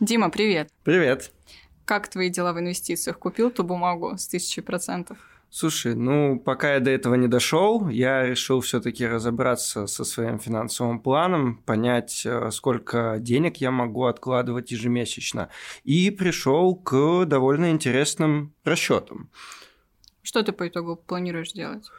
Дима, привет. Привет. Как твои дела в инвестициях? Купил ту бумагу с тысячей процентов? Слушай, ну, пока я до этого не дошел, я решил все-таки разобраться со своим финансовым планом, понять, э, сколько денег я могу откладывать ежемесячно. И пришел к довольно интересным расчетам. Что ты по итогу планируешь делать?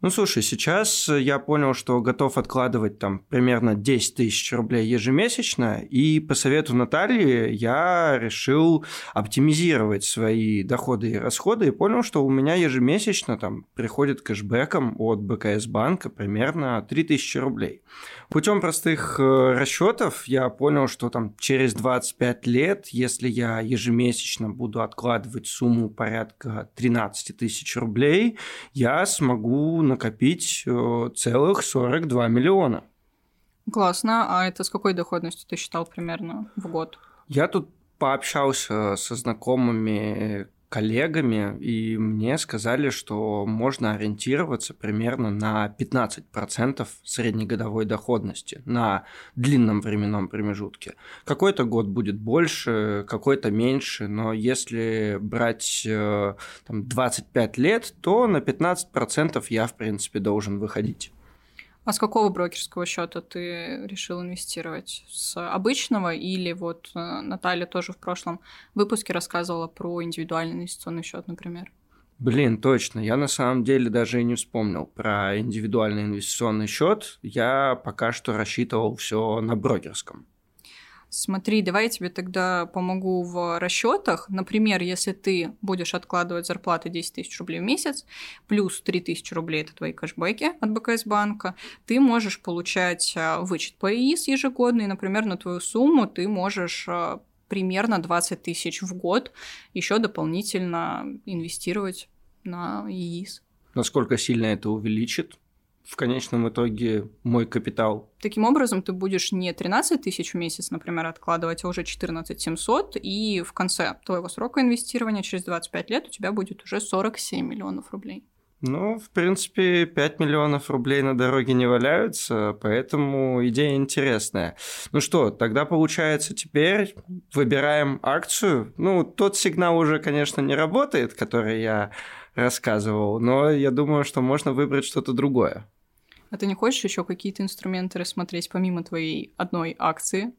Ну, слушай, сейчас я понял, что готов откладывать там примерно 10 тысяч рублей ежемесячно, и по совету Натальи я решил оптимизировать свои доходы и расходы, и понял, что у меня ежемесячно там приходит кэшбэком от БКС банка примерно 3000 рублей. Путем простых э, расчетов я понял, что там через 25 лет, если я ежемесячно буду откладывать сумму порядка 13 тысяч рублей, я смогу накопить э, целых 42 миллиона. Классно. А это с какой доходностью ты считал примерно в год? Я тут пообщался со знакомыми коллегами, и мне сказали, что можно ориентироваться примерно на 15% среднегодовой доходности на длинном временном промежутке. Какой-то год будет больше, какой-то меньше, но если брать э, там, 25 лет, то на 15% я, в принципе, должен выходить. А с какого брокерского счета ты решил инвестировать? С обычного или вот э, Наталья тоже в прошлом выпуске рассказывала про индивидуальный инвестиционный счет, например? Блин, точно. Я на самом деле даже и не вспомнил про индивидуальный инвестиционный счет. Я пока что рассчитывал все на брокерском. Смотри, давай я тебе тогда помогу в расчетах. Например, если ты будешь откладывать зарплаты 10 тысяч рублей в месяц, плюс 3 тысячи рублей – это твои кэшбэки от БКС банка, ты можешь получать а, вычет по ИИС ежегодный, например, на твою сумму ты можешь а, примерно 20 тысяч в год еще дополнительно инвестировать на ИИС. Насколько сильно это увеличит в конечном итоге мой капитал. Таким образом, ты будешь не 13 тысяч в месяц, например, откладывать, а уже 14 700, и в конце твоего срока инвестирования, через 25 лет, у тебя будет уже 47 миллионов рублей. Ну, в принципе, 5 миллионов рублей на дороге не валяются, поэтому идея интересная. Ну что, тогда получается теперь выбираем акцию. Ну, тот сигнал уже, конечно, не работает, который я рассказывал, но я думаю, что можно выбрать что-то другое. А ты не хочешь еще какие-то инструменты рассмотреть помимо твоей одной акции?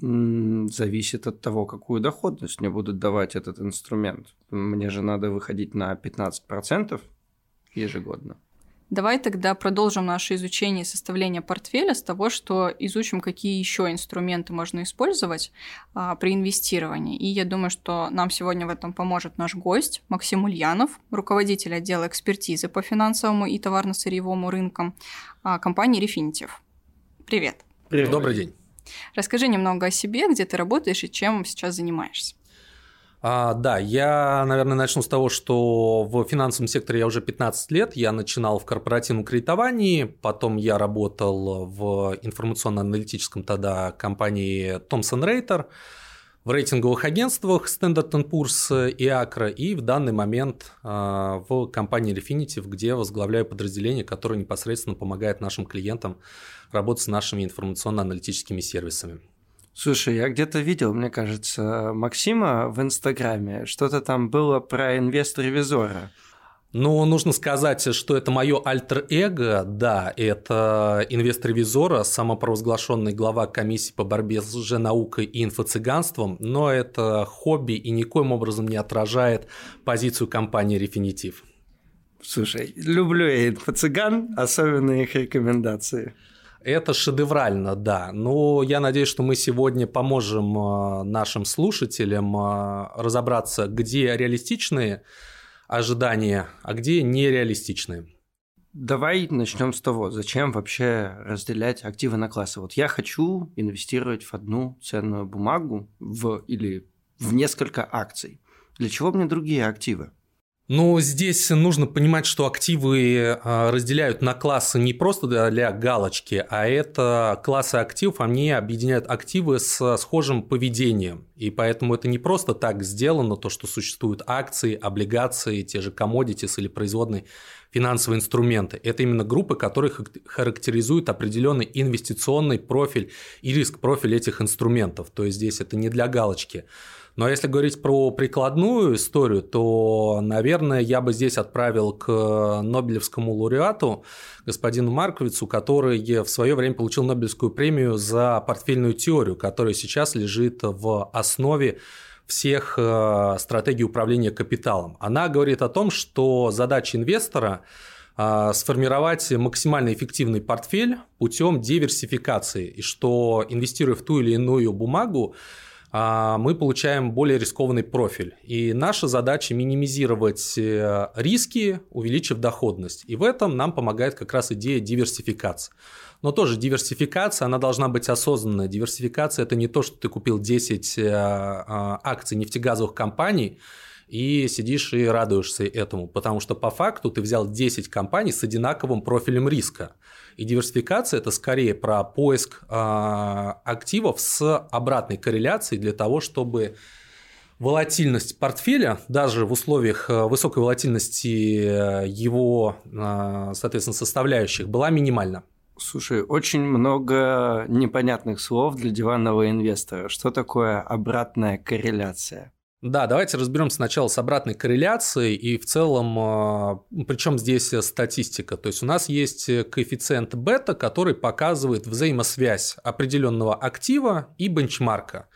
Зависит от того, какую доходность мне будут давать этот инструмент. Мне же надо выходить на 15% ежегодно. Давай тогда продолжим наше изучение составления портфеля с того, что изучим, какие еще инструменты можно использовать а, при инвестировании. И я думаю, что нам сегодня в этом поможет наш гость Максим Ульянов, руководитель отдела экспертизы по финансовому и товарно-сырьевому рынкам а, компании Refinitiv. Привет. Привет. Добрый день. Расскажи немного о себе, где ты работаешь и чем сейчас занимаешься. А, да, я, наверное, начну с того, что в финансовом секторе я уже 15 лет. Я начинал в корпоративном кредитовании, потом я работал в информационно-аналитическом тогда компании Thomson Reuters, в рейтинговых агентствах Standard Poor's и Acro, и в данный момент а, в компании Refinitiv, где возглавляю подразделение, которое непосредственно помогает нашим клиентам работать с нашими информационно-аналитическими сервисами. Слушай, я где-то видел, мне кажется, Максима в Инстаграме. Что-то там было про инвестор-ревизора. Ну, нужно сказать, что это мое альтер-эго, да, это инвестор-ревизора, самопровозглашенный глава комиссии по борьбе с лженаукой и инфо-цыганством, но это хобби и никоим образом не отражает позицию компании «Рефинитив». Слушай, люблю я инфо-цыган, особенно их рекомендации. Это шедеврально, да. Но я надеюсь, что мы сегодня поможем э, нашим слушателям э, разобраться, где реалистичные ожидания, а где нереалистичные. Давай начнем с того, зачем вообще разделять активы на классы. Вот я хочу инвестировать в одну ценную бумагу в, или в несколько акций. Для чего мне другие активы? Ну, здесь нужно понимать, что активы а, разделяют на классы не просто для галочки, а это классы активов, они объединяют активы с схожим поведением. И поэтому это не просто так сделано, то, что существуют акции, облигации, те же commodities или производные финансовые инструменты. Это именно группы, которые характеризуют определенный инвестиционный профиль и риск-профиль этих инструментов. То есть здесь это не для галочки. Но если говорить про прикладную историю, то, наверное, я бы здесь отправил к Нобелевскому лауреату, господину Марковицу, который в свое время получил Нобелевскую премию за портфельную теорию, которая сейчас лежит в основе всех э, стратегий управления капиталом. Она говорит о том, что задача инвестора э, сформировать максимально эффективный портфель путем диверсификации, и что инвестируя в ту или иную бумагу, а, мы получаем более рискованный профиль. И наша задача минимизировать э, риски, увеличив доходность. И в этом нам помогает как раз идея диверсификации. Но тоже диверсификация, она должна быть осознанная. Диверсификация – это не то, что ты купил 10 э, а, акций нефтегазовых компаний, и сидишь и радуешься этому, потому что по факту ты взял 10 компаний с одинаковым профилем риска. И диверсификация – это скорее про поиск э, активов с обратной корреляцией для того, чтобы волатильность портфеля, даже в условиях э, высокой волатильности э, его, э, соответственно, составляющих, была минимальна. Слушай, очень много непонятных слов для диванного инвестора. Что такое обратная корреляция? Да, давайте разберем сначала с обратной корреляцией и в целом, а, причем здесь статистика. То есть у нас есть коэффициент бета, который показывает взаимосвязь определенного актива и бенчмарка.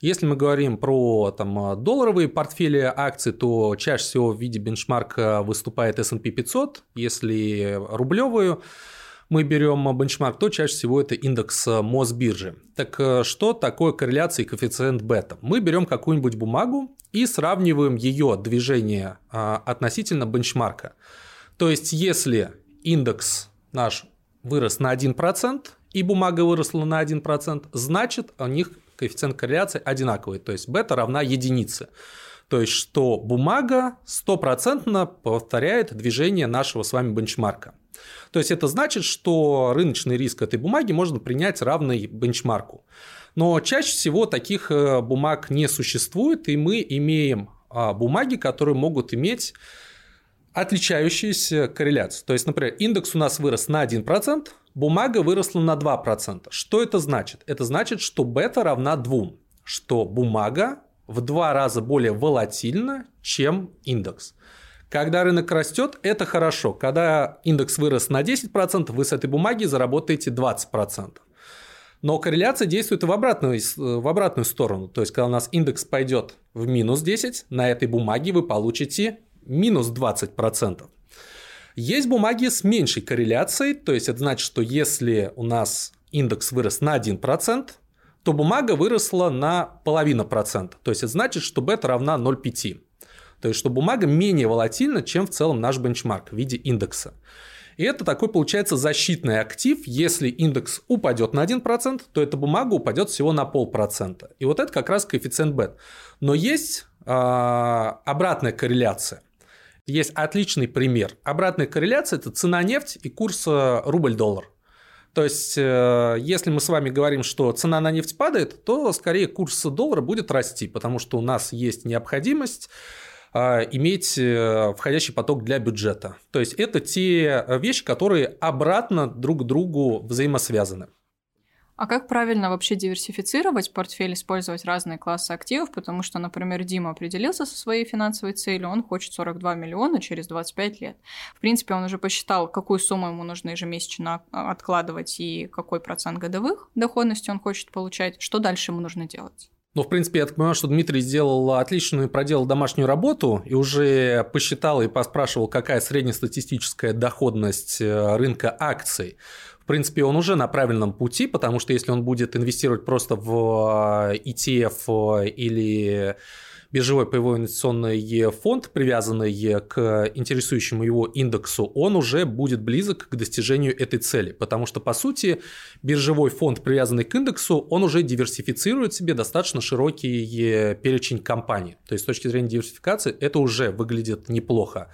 Если мы говорим про там, долларовые портфели акций, то чаще всего в виде бенчмарка выступает S&P 500, если рублевую мы берем бенчмарк, то чаще всего это индекс э, Мосбиржи. Так э, что такое корреляция и коэффициент бета? Мы берем какую-нибудь бумагу и сравниваем ее движение а, относительно бенчмарка. То есть, если индекс наш вырос на 1%, и бумага выросла на 1%, значит, у них коэффициент корреляции одинаковый, то есть бета равна единице. То есть, что бумага стопроцентно повторяет движение нашего с вами бенчмарка. То есть это значит, что рыночный риск этой бумаги можно принять равный бенчмарку. Но чаще всего таких э, бумаг не существует, и мы имеем а, бумаги, которые могут иметь отличающиеся корреляции. То есть, например, индекс у нас вырос на 1%, бумага выросла на 2%. Что это значит? Это значит, что бета равна 2, что бумага в два раза более волатильна, чем индекс. Когда рынок растет, это хорошо. Когда индекс вырос на 10%, вы с этой бумаги заработаете 20%. Но корреляция действует в обратную, в обратную сторону. То есть, когда у нас индекс пойдет в минус 10, на этой бумаге вы получите минус 20%. Есть бумаги с меньшей корреляцией, то есть это значит, что если у нас индекс вырос на 1%, то бумага выросла на половину процента. То есть это значит, что бета равна 0,5. То есть, что бумага менее волатильна, чем в целом наш бенчмарк в виде индекса. И это такой получается защитный актив. Если индекс упадет на 1%, то эта бумага упадет всего на полпроцента. И вот это как раз коэффициент бет. Но есть э, обратная корреляция. Есть отличный пример. Обратная корреляция – это цена нефти и курс э, рубль-доллар. То есть, э, если мы с вами говорим, что цена на нефть падает, то скорее курс доллара будет расти, потому что у нас есть необходимость иметь э, входящий поток для бюджета. То есть это те вещи, которые обратно друг к другу взаимосвязаны. А как правильно вообще диверсифицировать портфель, использовать разные классы активов? Потому что, например, Дима определился со своей финансовой целью, он хочет 42 миллиона через 25 лет. В принципе, он уже посчитал, какую сумму ему нужно ежемесячно откладывать и какой процент годовых доходности он хочет получать. Что дальше ему нужно делать? Ну, в принципе, я так понимаю, что Дмитрий сделал отличную, проделал домашнюю работу и уже посчитал и поспрашивал, какая среднестатистическая доходность э, рынка акций. В принципе, он уже на правильном пути, потому что если он будет инвестировать просто в э, ETF или биржевой паевой инвестиционный фонд, привязанный к интересующему его индексу, он уже будет близок к достижению этой цели. Потому что, по сути, биржевой фонд, привязанный к индексу, он уже диверсифицирует себе достаточно широкий перечень компаний. То есть, с точки зрения диверсификации, это уже выглядит неплохо.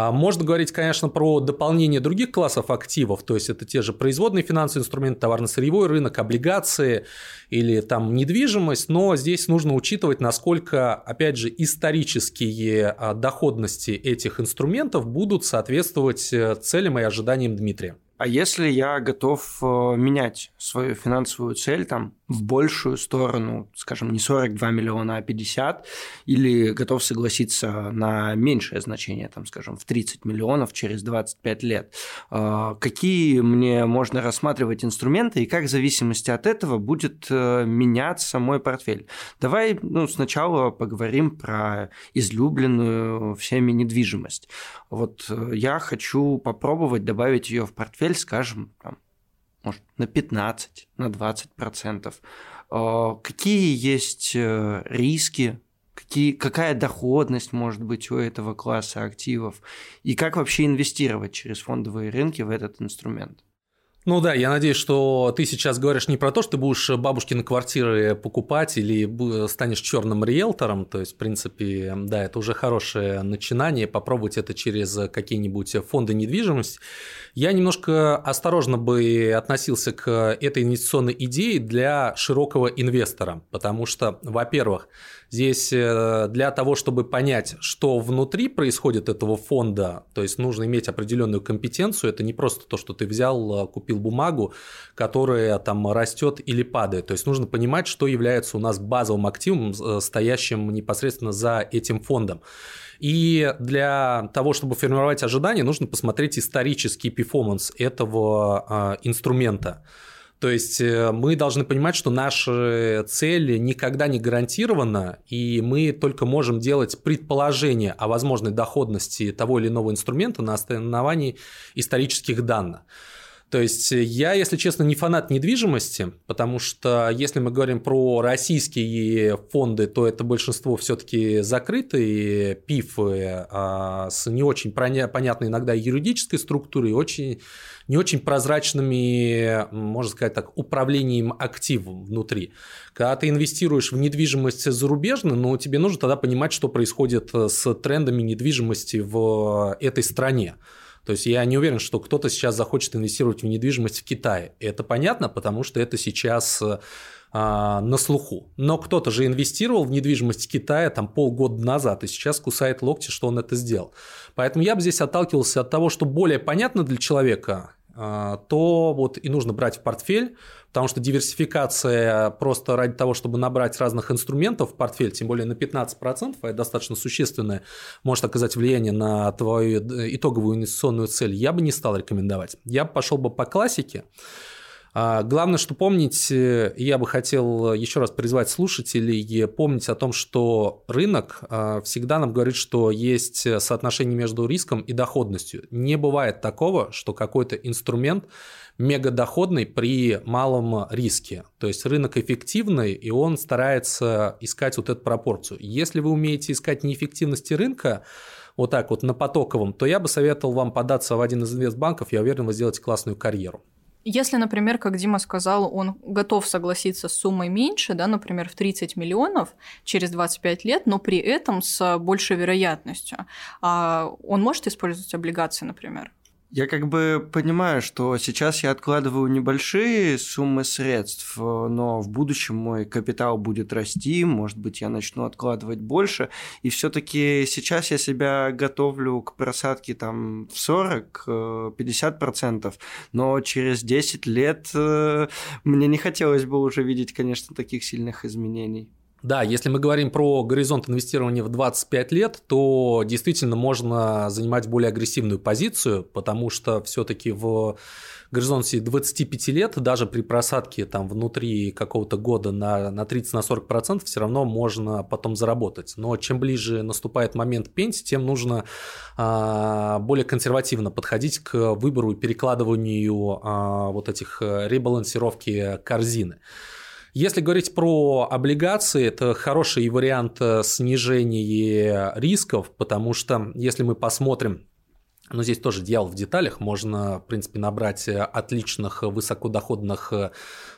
А, можно говорить, конечно, про дополнение других классов активов, то есть это те же производные финансовые инструменты, товарно-сырьевой рынок, облигации или там недвижимость, но здесь нужно учитывать, насколько, опять же, исторические а, доходности этих инструментов будут соответствовать э, целям и ожиданиям Дмитрия. А если я готов э, менять свою финансовую цель там в большую сторону, скажем, не 42 миллиона, а 50, или готов согласиться на меньшее значение, там, скажем, в 30 миллионов через 25 лет, э, какие мне можно рассматривать инструменты и как в зависимости от этого будет э, меняться мой портфель? Давай ну, сначала поговорим про излюбленную всеми недвижимость. Вот я хочу попробовать добавить ее в портфель скажем, там, может, на 15, на 20 процентов. А, какие есть э, риски, какие, какая доходность может быть у этого класса активов, и как вообще инвестировать через фондовые рынки в этот инструмент? Ну да, я надеюсь, что ты сейчас говоришь не про то, что ты будешь бабушкины квартиры покупать или станешь черным риэлтором. То есть, в принципе, да, это уже хорошее начинание. Попробовать это через какие-нибудь фонды недвижимости. Я немножко осторожно бы относился к этой инвестиционной идее для широкого инвестора, потому что, во-первых, Здесь э, для того, чтобы понять, что внутри происходит этого фонда, то есть нужно иметь определенную компетенцию. Это не просто то, что ты взял, э, купил бумагу, которая там растет или падает. То есть нужно понимать, что является у нас базовым активом, э, стоящим непосредственно за этим фондом. И для того, чтобы формировать ожидания, нужно посмотреть исторический перформанс этого инструмента. То есть э, мы должны понимать, что наша цель никогда не гарантирована, и мы только можем делать предположения о возможной доходности того или иного инструмента на основании исторических данных. То есть я, если честно, не фанат недвижимости, потому что если мы говорим про российские фонды, то это большинство все-таки закрытые пифы а, с не очень понятной иногда юридической структурой, очень, не очень прозрачными, можно сказать так, управлением активом внутри. Когда ты инвестируешь в недвижимость зарубежную, ну, тебе нужно тогда понимать, что происходит с трендами недвижимости в этой стране. То есть я не уверен, что кто-то сейчас захочет инвестировать в недвижимость в Китае. Это понятно, потому что это сейчас а, на слуху. Но кто-то же инвестировал в недвижимость Китая там полгода назад, и сейчас кусает локти, что он это сделал. Поэтому я бы здесь отталкивался от того, что более понятно для человека, то вот и нужно брать в портфель, потому что диверсификация просто ради того, чтобы набрать разных инструментов в портфель, тем более на 15%, а это достаточно существенное, может оказать влияние на твою итоговую инвестиционную цель, я бы не стал рекомендовать. Я пошел бы по классике, а, Главное, что помнить, э, я бы хотел еще раз призвать слушателей помнить о том, что рынок а, всегда нам говорит, что есть соотношение между риском и доходностью. Не бывает такого, что какой-то инструмент мегадоходный при малом риске. То есть рынок эффективный, и он старается искать вот эту пропорцию. Если вы умеете искать неэффективности рынка, вот так вот на потоковом, то я бы советовал вам податься в один из инвестбанков, я уверен, вы сделаете классную карьеру. Если, например, как Дима сказал, он готов согласиться с суммой меньше, да, например, в 30 миллионов через 25 лет, но при этом с большей вероятностью, а он может использовать облигации, например? Я как бы понимаю, что сейчас я откладываю небольшие суммы средств, но в будущем мой капитал будет расти, может быть, я начну откладывать больше, и все-таки сейчас я себя готовлю к просадке там в 40-50%, но через 10 лет э, мне не хотелось бы уже видеть, конечно, таких сильных изменений. Да, если мы говорим про горизонт инвестирования в 25 лет, то действительно можно занимать более агрессивную позицию, потому что все-таки в горизонте 25 лет, даже при просадке там внутри какого-то года на, на 30-40%, все равно можно потом заработать. Но чем ближе наступает момент пенсии, тем нужно а, более консервативно подходить к выбору и перекладыванию а, вот этих э, ребалансировки корзины. Если говорить про облигации, это хороший вариант э, снижения рисков, потому что если мы посмотрим но здесь тоже дьявол в деталях. Можно, в принципе, набрать отличных высокодоходных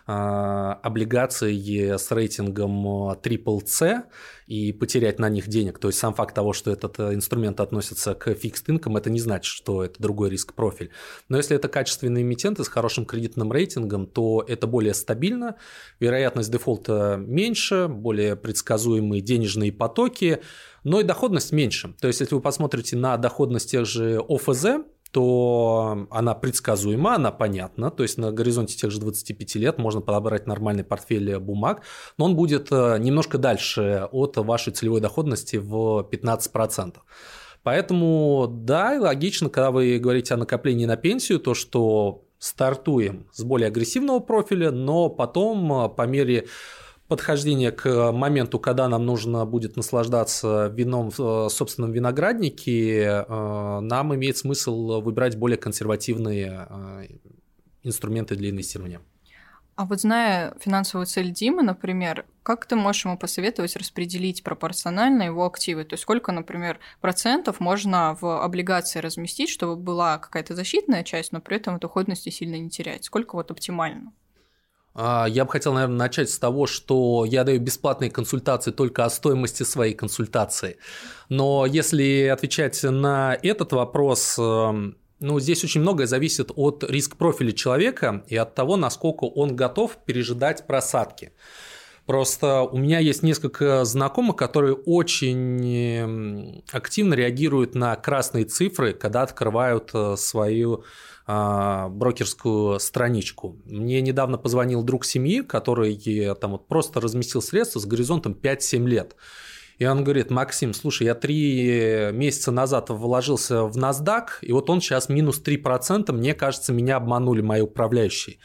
а, облигаций с рейтингом triple C и потерять на них денег. То есть сам факт того, что этот э, инструмент относится к fixed income, это не значит, что это другой риск-профиль. Но если это качественные эмитенты с хорошим кредитным рейтингом, то это более стабильно, вероятность дефолта меньше, более предсказуемые денежные потоки, но и доходность меньше. То есть если вы посмотрите на доходность тех же ОФЗ, то она предсказуема, она понятна. То есть на горизонте тех же 25 лет можно подобрать нормальный портфель бумаг, но он будет э, немножко дальше от вашей целевой доходности в 15%. Поэтому, да, логично, когда вы говорите о накоплении на пенсию, то, что стартуем с более агрессивного профиля, но потом э, по мере подхождение к моменту, когда нам нужно будет наслаждаться вином в э, собственном винограднике, э, нам имеет смысл выбирать более консервативные э, инструменты для инвестирования. А вот зная финансовую цель Димы, например, как ты можешь ему посоветовать распределить пропорционально его активы? То есть сколько, например, процентов можно в облигации разместить, чтобы была какая-то защитная часть, но при этом доходности сильно не терять? Сколько вот оптимально? А, я бы хотел, наверное, начать с того, что я даю бесплатные консультации только о стоимости своей консультации. Но если отвечать на этот вопрос, эм, ну, здесь очень многое зависит от риск-профиля человека и от того, насколько он готов пережидать просадки. Просто у меня есть несколько знакомых, которые очень эм, активно реагируют на красные цифры, когда открывают э, свою брокерскую страничку. Мне недавно позвонил друг семьи, который там вот просто разместил средства с горизонтом 5-7 лет. И он говорит, Максим, слушай, я три месяца назад вложился в NASDAQ, и вот он сейчас минус 3%, мне кажется, меня обманули мои управляющие.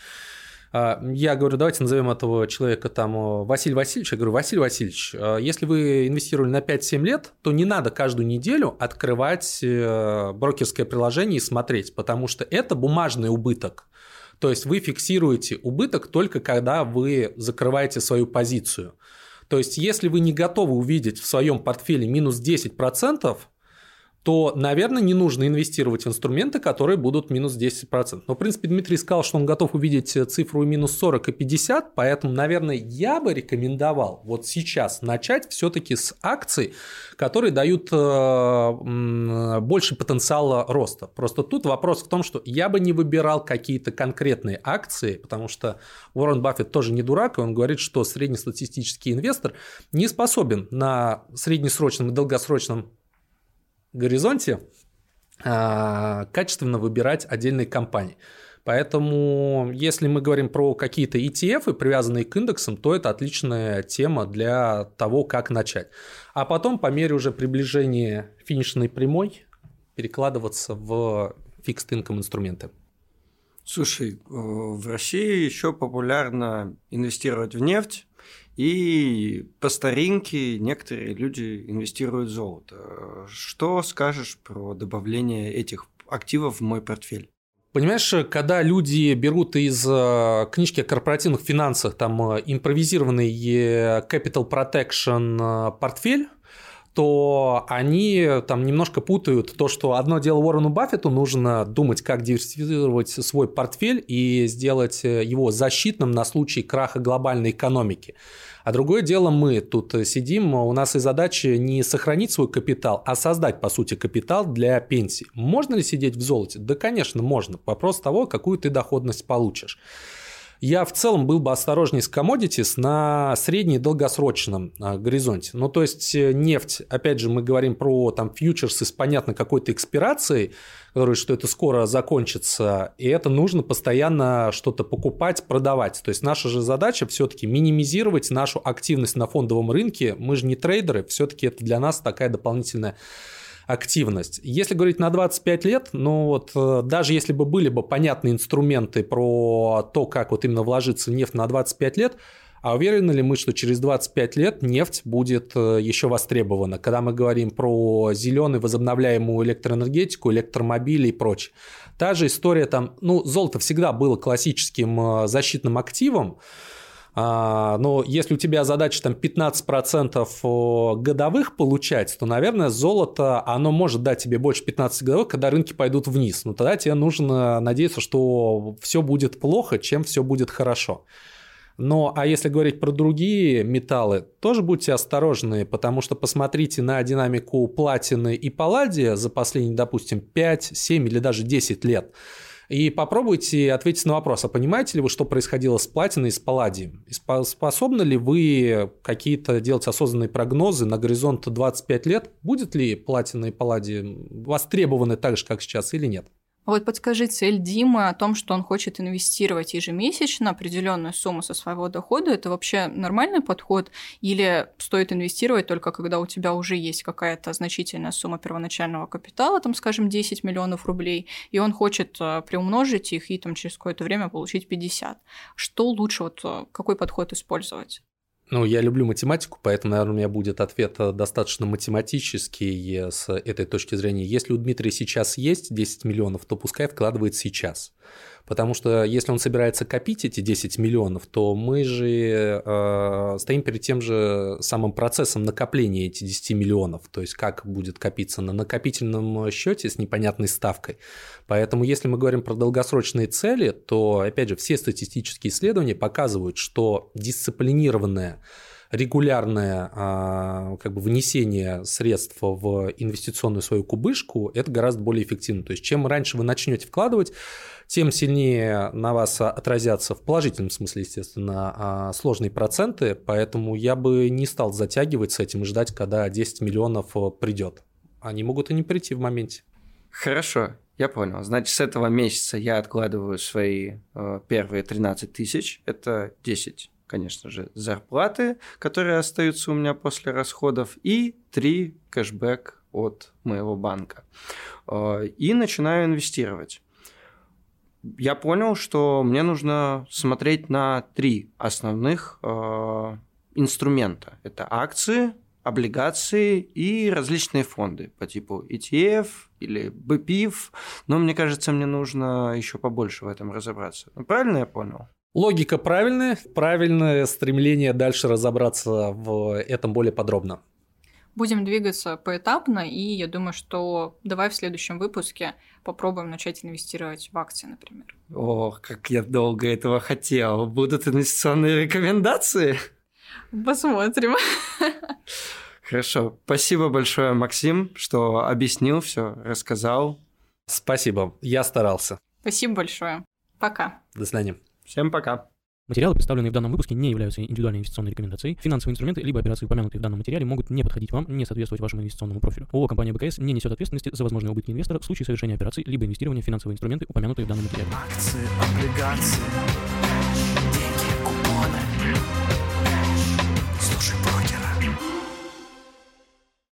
А, я говорю, давайте назовем этого человека там Василий Васильевич. Я говорю, Василий Васильевич, э, если вы инвестировали на 5-7 лет, то не надо каждую неделю открывать э, брокерское приложение и смотреть, потому что это бумажный убыток. То есть вы фиксируете убыток только когда вы закрываете свою позицию. То есть если вы не готовы увидеть в своем портфеле минус 10%, то, наверное, не нужно инвестировать в инструменты, которые будут минус 10%. Но, в принципе, Дмитрий сказал, что он готов увидеть цифру минус 40 и 50, поэтому, наверное, я бы рекомендовал вот сейчас начать все-таки с акций, которые дают э, больше потенциала роста. Просто тут вопрос в том, что я бы не выбирал какие-то конкретные акции, потому что Уоррен Баффет тоже не дурак, и он говорит, что среднестатистический инвестор не способен на среднесрочном и долгосрочном горизонте а, качественно выбирать отдельные компании. Поэтому, если мы говорим про какие-то ETF, привязанные к индексам, то это отличная тема для того, как начать. А потом, по мере уже приближения финишной прямой, перекладываться в fixed income инструменты. Слушай, э, в России еще популярно инвестировать в нефть, и по старинке некоторые люди инвестируют в золото. Что скажешь про добавление этих активов в мой портфель? Понимаешь, когда люди берут из э, книжки о корпоративных финансах там э, импровизированный э, Capital Protection портфель, то они там немножко путают то, что одно дело Уоррену Баффету нужно думать, как диверсифицировать свой портфель и сделать его защитным на случай краха глобальной экономики. А другое дело мы тут сидим, у нас и задача не сохранить свой капитал, а создать, по сути, капитал для пенсии. Можно ли сидеть в золоте? Да, конечно, можно. Вопрос того, какую ты доходность получишь я в целом был бы осторожней с commodities на средне- и долгосрочном а, горизонте. Ну, то есть э, нефть, опять же, мы говорим про там фьючерсы с понятно какой-то экспирацией, которые, что это скоро закончится, и это нужно постоянно что-то покупать, продавать. То есть наша же задача все-таки минимизировать нашу активность на фондовом рынке. Мы же не трейдеры, все-таки это для нас такая дополнительная активность. Если говорить на 25 лет, ну вот э, даже если бы были бы понятные инструменты про то, как вот именно вложиться в нефть на 25 лет, а уверены ли мы, что через 25 лет нефть будет э, еще востребована, когда мы говорим про зеленую возобновляемую электроэнергетику, электромобили и прочее? Та же история там, ну, золото всегда было классическим э, защитным активом, А, но если у тебя задача там 15% годовых получать, то, наверное, золото, оно может дать тебе больше 15 годовых, когда рынки пойдут вниз. Но тогда тебе нужно надеяться, что все будет плохо, чем все будет хорошо. Но, а если говорить про другие металлы, тоже будьте осторожны, потому что посмотрите на динамику платины и палладия за последние, допустим, 5, 7 или даже 10 лет. И попробуйте ответить на вопрос, а понимаете ли вы, что происходило с платиной и с палладием? Способны ли вы какие-то делать осознанные прогнозы на горизонт 25 лет? Будет ли платина и палладий востребованы так же, как сейчас или нет? Вот подскажи цель Димы о том, что он хочет инвестировать ежемесячно определенную сумму со своего дохода, это вообще нормальный подход или стоит инвестировать только когда у тебя уже есть какая-то значительная сумма первоначального капитала, там, скажем, 10 миллионов рублей, и он хочет э, приумножить их и там через какое-то время получить 50. Что лучше, вот э, какой подход использовать? Ну, я люблю математику, поэтому, наверное, у меня будет ответ э, достаточно математический с этой точки зрения. Если у Дмитрия сейчас есть 10 миллионов, то пускай вкладывает сейчас. Потому что если он собирается копить эти 10 миллионов, то мы же э, стоим перед тем же самым процессом накопления этих 10 миллионов. То есть как будет копиться на накопительном счете с непонятной ставкой. Поэтому если мы говорим про долгосрочные цели, то, опять же, все статистические исследования показывают, что дисциплинированная регулярное а, как бы внесение средств в инвестиционную свою кубышку, это гораздо более эффективно. То есть чем раньше вы начнете вкладывать, тем сильнее на вас отразятся в положительном смысле, естественно, а, сложные проценты, поэтому я бы не стал затягивать с этим и ждать, когда 10 миллионов э, придет. Они могут и не прийти в моменте. Хорошо, я понял. Значит, с этого месяца я откладываю свои э, первые 13 тысяч. Это 10, конечно же, зарплаты, которые остаются у меня после расходов, и 3 кэшбэк от моего банка. Э, и начинаю инвестировать я понял, что мне нужно смотреть на три основных э, инструмента. Это акции, облигации и различные фонды по типу ETF или BPIF. Но мне кажется, мне нужно еще побольше в этом разобраться. Ну, правильно я понял? Логика правильная, правильное стремление дальше разобраться в этом более подробно. Будем двигаться поэтапно, и я думаю, что давай в следующем выпуске попробуем начать инвестировать в акции, например. О, как я долго этого хотел. Будут инвестиционные рекомендации? Посмотрим. Хорошо. Спасибо большое, Максим, что объяснил все, рассказал. Спасибо. Я старался. Спасибо большое. Пока. До свидания. Всем пока. Материалы, представленные в данном выпуске, не являются индивидуальной инвестиционной рекомендацией. Финансовые инструменты либо операции, упомянутые в данном материале, могут не подходить вам, не соответствовать вашему инвестиционному профилю. ООО «Компания БКС» не несет ответственности за возможные убытки инвестора в случае совершения операций либо инвестирования в финансовые инструменты, упомянутые в данном материале. Акции, облигации,